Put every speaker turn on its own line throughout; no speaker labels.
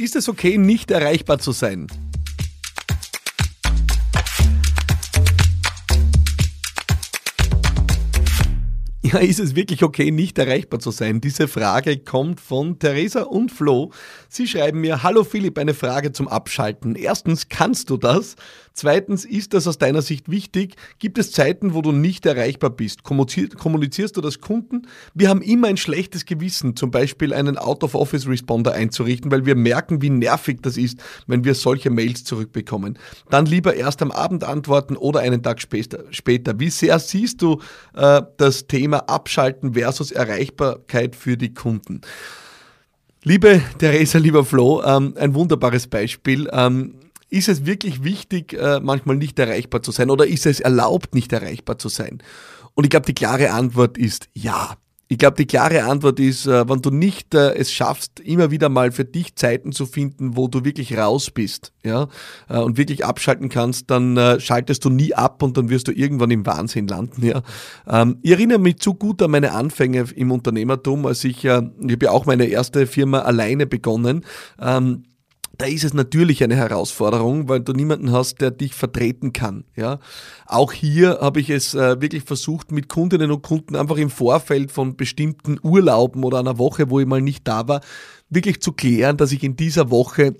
Ist es okay, nicht erreichbar zu sein? Ja, ist es wirklich okay, nicht erreichbar zu sein? Diese Frage kommt von Theresa und Flo. Sie schreiben mir, hallo Philipp, eine Frage zum Abschalten. Erstens, kannst du das? Zweitens, ist das aus deiner Sicht wichtig? Gibt es Zeiten, wo du nicht erreichbar bist? Kommunizierst du das Kunden? Wir haben immer ein schlechtes Gewissen, zum Beispiel einen Out-of-Office-Responder einzurichten, weil wir merken, wie nervig das ist, wenn wir solche Mails zurückbekommen. Dann lieber erst am Abend antworten oder einen Tag später. Wie sehr siehst du äh, das Thema Abschalten versus Erreichbarkeit für die Kunden? Liebe Theresa, lieber Flo, ähm, ein wunderbares Beispiel. Ähm, ist es wirklich wichtig, äh, manchmal nicht erreichbar zu sein oder ist es erlaubt, nicht erreichbar zu sein? Und ich glaube, die klare Antwort ist ja. Ich glaube, die klare Antwort ist, äh, wenn du nicht äh, es schaffst, immer wieder mal für dich Zeiten zu finden, wo du wirklich raus bist, ja, und wirklich abschalten kannst, dann schaltest du nie ab und dann wirst du irgendwann im Wahnsinn landen, ja. Ähm, ich erinnere mich zu gut an meine Anfänge im Unternehmertum, als ich, ich habe ja auch meine erste Firma alleine begonnen. Ähm, da ist es natürlich eine Herausforderung, weil du niemanden hast, der dich vertreten kann. Ja, auch hier habe ich es äh, wirklich versucht, mit Kundinnen und Kunden einfach im Vorfeld von bestimmten Urlauben oder einer Woche, wo ich mal nicht da war, wirklich zu klären, dass ich in dieser Woche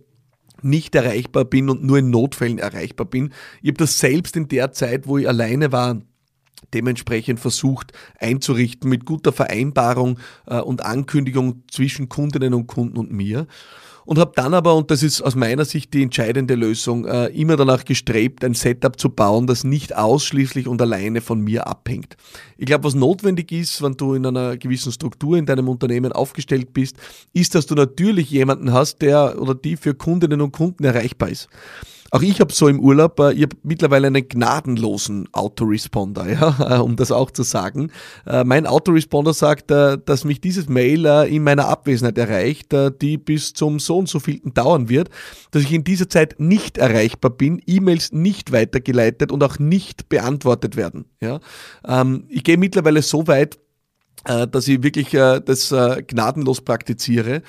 nicht erreichbar bin und nur in Notfällen erreichbar bin. Ich habe das selbst in der Zeit, wo ich alleine war, dementsprechend versucht einzurichten mit guter Vereinbarung äh, und Ankündigung zwischen Kundinnen und Kunden und mir und habe dann aber, und das ist aus meiner Sicht die entscheidende Lösung, äh, immer danach gestrebt, ein Setup zu bauen, das nicht ausschließlich und alleine von mir abhängt. Ich glaube, was notwendig ist, wenn du in einer gewissen Struktur in deinem Unternehmen aufgestellt bist, ist, dass du natürlich jemanden hast, der oder die für Kundinnen und Kunden erreichbar ist. Auch ich habe so im Urlaub, äh, ich habe mittlerweile einen gnadenlosen Autoresponder, ja, äh, um das auch zu sagen. Äh, mein Autoresponder sagt, dass mich dieses Mail in meiner Abwesenheit erreicht, die bis zum so und so vielten dauern wird, dass ich in dieser Zeit nicht erreichbar bin, E-Mails nicht weitergeleitet und auch nicht beantwortet werden. Ja. Ähm, ich gehe mittlerweile so weit, dass ich wirklich das gnadenlos praktiziere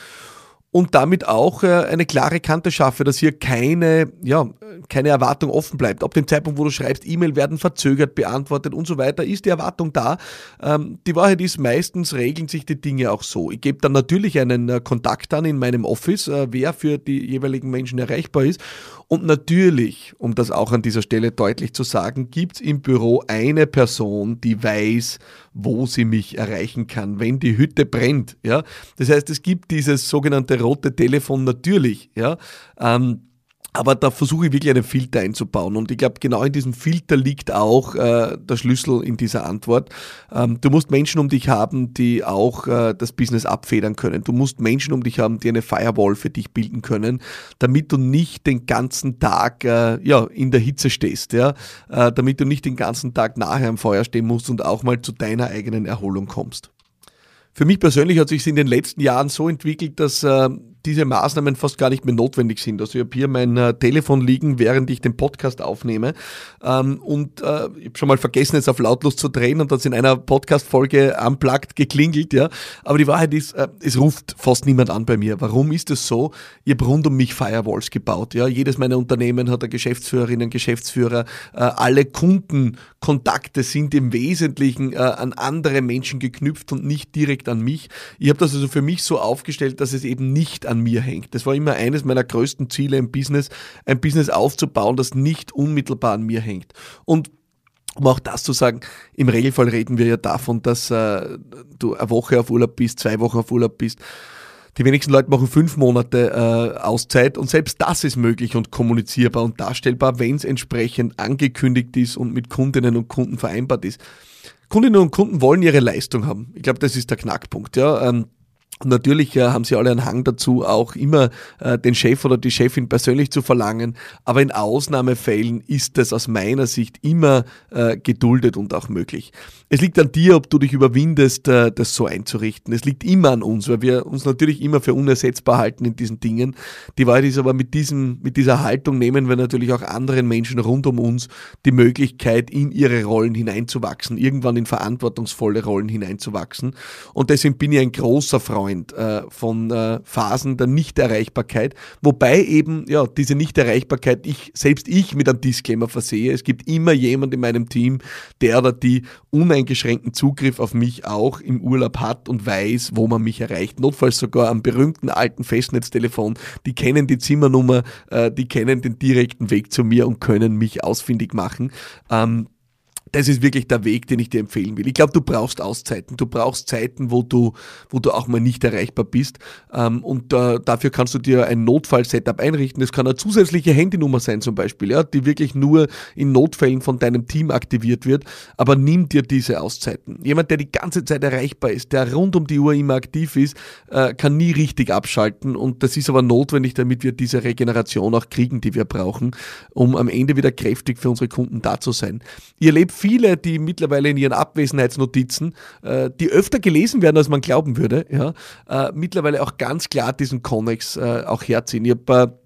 und damit auch äh, eine klare Kante schaffe, dass hier keine, ja, keine Erwartung offen bleibt. Ab dem Zeitpunkt, wo du schreibst, E-Mail werden verzögert beantwortet und so weiter, ist die Erwartung da. Ähm, die Wahrheit ist, meistens regeln sich die Dinge auch so. Ich gebe dann natürlich einen äh, Kontakt an in meinem Office, äh, wer für die jeweiligen Menschen erreichbar ist. Und natürlich, um das auch an dieser Stelle deutlich zu sagen, gibt es im Büro eine Person, die weiß, wo sie mich erreichen kann, wenn die Hütte brennt. Ja? Das heißt, es gibt dieses sogenannte rote Telefon natürlich. Ja? Ähm, aber da versuche ich wirklich einen Filter einzubauen. Und ich glaube, genau in diesem Filter liegt auch äh, der Schlüssel in dieser Antwort. Ähm, du musst Menschen um dich haben, die auch äh, das Business abfedern können. Du musst Menschen um dich haben, die eine Firewall für dich bilden können, damit du nicht den ganzen Tag äh, ja, in der Hitze stehst. Ja? Äh, damit du nicht den ganzen Tag nachher am Feuer stehen musst und auch mal zu deiner eigenen Erholung kommst. Für mich persönlich hat sich in den letzten Jahren so entwickelt, dass äh, diese Maßnahmen fast gar nicht mehr notwendig sind. Also ich habe hier mein äh, Telefon liegen, während ich den Podcast aufnehme. Ähm, und äh, ich habe schon mal vergessen, jetzt auf lautlos zu drehen und das in einer Podcast-Folge unplugged geklingelt, ja. Aber die Wahrheit ist, äh, es ruft fast niemand an bei mir. Warum ist es so? Ich habe rund um mich Firewalls gebaut, ja. Jedes meiner Unternehmen hat eine Geschäftsführerin, einen Geschäftsführer. Äh, alle Kundenkontakte sind im Wesentlichen äh, an andere Menschen geknüpft und nicht direkt an mich. Ich habe das also für mich so aufgestellt, dass es eben nicht an mir hängt. Das war immer eines meiner größten Ziele im Business, ein Business aufzubauen, das nicht unmittelbar an mir hängt. Und um auch das zu sagen, im Regelfall reden wir ja davon, dass äh, du eine Woche auf Urlaub bist, zwei Wochen auf Urlaub bist. Die wenigsten Leute machen fünf Monate äh, Auszeit und selbst das ist möglich und kommunizierbar und darstellbar, wenn es entsprechend angekündigt ist und mit Kundinnen und Kunden vereinbart ist. Kundinnen und Kunden wollen ihre Leistung haben. Ich glaube, das ist der Knackpunkt. Ja. Ähm, natürlich äh, haben sie alle einen Hang dazu, auch immer äh, den Chef oder die Chefin persönlich zu verlangen. Aber in Ausnahmefällen ist das aus meiner Sicht immer äh, geduldet und auch möglich. Es liegt an dir, ob du dich überwindest, äh, das so einzurichten. Es liegt immer an uns, weil wir uns natürlich immer für unersetzbar halten in diesen Dingen. Die Wahrheit ist aber, mit, diesem, mit dieser Haltung nehmen wir natürlich auch anderen Menschen rund um uns die Möglichkeit, in ihre Rollen hineinzuwachsen, irgendwann in verantwortungsvolle Rollen hineinzuwachsen. Und deswegen bin ich ein großer Freund Freund äh, von äh, Phasen der Nichterreichbarkeit, wobei eben ja diese Nichterreichbarkeit ich selbst ich mit einem Disclaimer versehe. Es gibt immer jemand in meinem Team, der oder die uneingeschränkten Zugriff auf mich auch im Urlaub hat und weiß, wo man mich erreicht. Notfalls sogar am berühmten alten Festnetztelefon. Die kennen die Zimmernummer, äh, die kennen den direkten Weg zu mir und können mich ausfindig machen. Ähm, das ist wirklich der Weg, den ich dir empfehlen will. Ich glaube, du brauchst Auszeiten. Du brauchst Zeiten, wo du, wo du auch mal nicht erreichbar bist. Ähm, und äh, dafür kannst du dir ein Notfall-Setup einrichten. Das kann eine zusätzliche Handynummer sein zum Beispiel, ja, die wirklich nur in Notfällen von deinem Team aktiviert wird. Aber nimm dir diese Auszeiten. Jemand, der die ganze Zeit erreichbar ist, der rund um die Uhr immer aktiv ist, äh, kann nie richtig abschalten. Und das ist aber notwendig, damit wir diese Regeneration auch kriegen, die wir brauchen, um am Ende wieder kräftig für unsere Kunden da zu sein. Ihr lebt viele, die mittlerweile in ihren Abwesenheitsnotizen, äh, die öfter gelesen werden, als man glauben würde, ja, äh, mittlerweile auch ganz klar diesen Connex äh, auch herziehen. Ich habe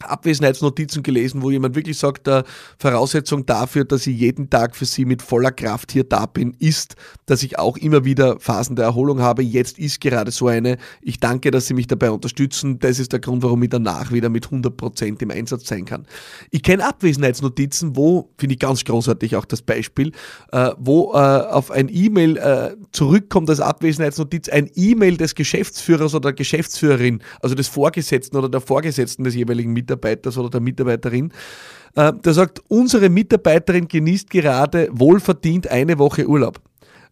Abwesenheitsnotizen gelesen, wo jemand wirklich sagt, der Voraussetzung dafür, dass ich jeden Tag für sie mit voller Kraft hier da bin, ist, dass ich auch immer wieder Phasen der Erholung habe. Jetzt ist gerade so eine. Ich danke, dass Sie mich dabei unterstützen. Das ist der Grund, warum ich danach wieder mit 100 Prozent im Einsatz sein kann. Ich kenne Abwesenheitsnotizen, wo, finde ich ganz großartig auch das Beispiel, äh, wo äh, auf ein E-Mail äh, zurückkommt als Abwesenheitsnotiz ein E-Mail des Geschäftsführers oder der Geschäftsführerin, also des Vorgesetzten oder der Vorgesetzten des jeweiligen Mitarbeiters Mitarbeiters oder der Mitarbeiterin, äh, der sagt, unsere Mitarbeiterin genießt gerade wohlverdient eine Woche Urlaub.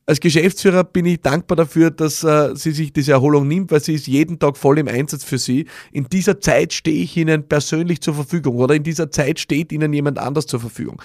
Als Geschäftsführer bin ich dankbar dafür, dass äh, sie sich diese Erholung nimmt, weil sie ist jeden Tag voll im Einsatz für sie. In dieser Zeit stehe ich Ihnen persönlich zur Verfügung oder in dieser Zeit steht Ihnen jemand anders zur Verfügung.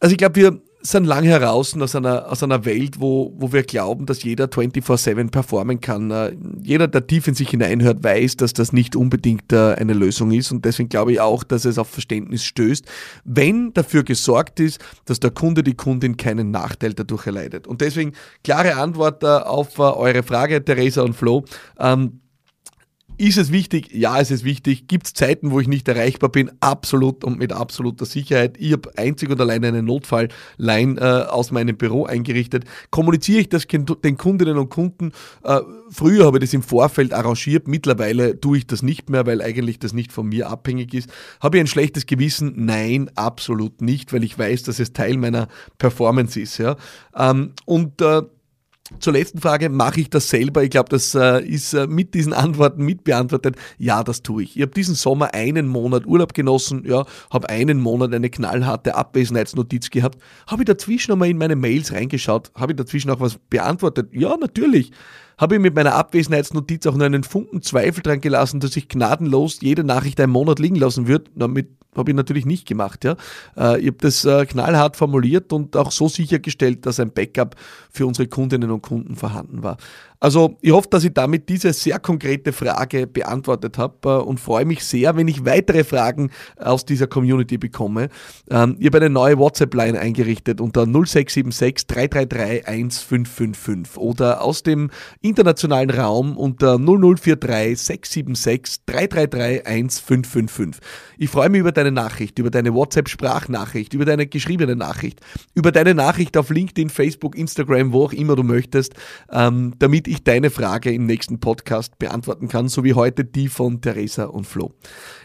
Also ich glaube, wir sind lang heraus aus einer, aus einer Welt, wo, wo wir glauben, dass jeder 24-7 performen kann. Äh, jeder, der tief in sich hineinhört, weiß, dass das nicht unbedingt äh, eine Lösung ist. Und deswegen glaube ich auch, dass es auf Verständnis stößt, wenn dafür gesorgt ist, dass der Kunde, die Kundin keinen Nachteil dadurch erleidet. Und deswegen klare Antwort äh, auf eure Frage, Theresa und Flo. Ähm, ist es wichtig? Ja, es ist wichtig. Gibt es Zeiten, wo ich nicht erreichbar bin? Absolut und mit absoluter Sicherheit. Ich habe einzig und allein eine Notfallline äh, aus meinem Büro eingerichtet. Kommuniziere ich das den Kundinnen und Kunden? Äh, früher habe ich das im Vorfeld arrangiert. Mittlerweile tue ich das nicht mehr, weil eigentlich das nicht von mir abhängig ist. Habe ich ein schlechtes Gewissen? Nein, absolut nicht, weil ich weiß, dass es Teil meiner Performance ist. Ja? Ähm, und äh, zur letzten Frage, mache ich das selber? Ich glaube, das äh, ist äh, mit diesen Antworten mitbeantwortet. Ja, das tue ich. Ich habe diesen Sommer einen Monat Urlaub genossen, ja, habe einen Monat eine knallharte Abwesenheitsnotiz gehabt. Habe ich dazwischen nochmal in meine Mails reingeschaut? Habe ich dazwischen auch was beantwortet? Ja, natürlich habe ich mit meiner Abwesenheitsnotiz auch nur einen Funken Zweifel dran gelassen, dass ich gnadenlos jede Nachricht einen Monat liegen lassen würde. Damit habe ich natürlich nicht gemacht. Ja. Äh, ich habe das äh, knallhart formuliert und auch so sichergestellt, dass ein Backup für unsere Kundinnen und Kunden vorhanden war. Also ich hoffe, dass ich damit diese sehr konkrete Frage beantwortet habe äh, und freue mich sehr, wenn ich weitere Fragen aus dieser Community bekomme. Ähm, ich habe eine neue WhatsApp-Line eingerichtet unter 0676 333 1555 oder aus dem internationalen Raum unter 0043 676 333 1555. Ich freue mich über deine Nachricht, über deine WhatsApp-Sprachnachricht, über deine geschriebene Nachricht, über deine Nachricht auf LinkedIn, Facebook, Instagram, wo auch immer du möchtest, ähm, damit ich deine Frage im nächsten Podcast beantworten kann, so wie heute die von Theresa und Flo.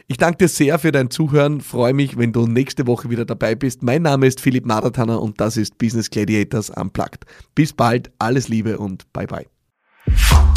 Ich danke dir sehr für dein Zuhören, freue mich, wenn du nächste Woche wieder dabei bist. Mein Name ist Philipp Madatana und das ist Business Gladiators Unplugged. Bis bald, alles Liebe und bye bye.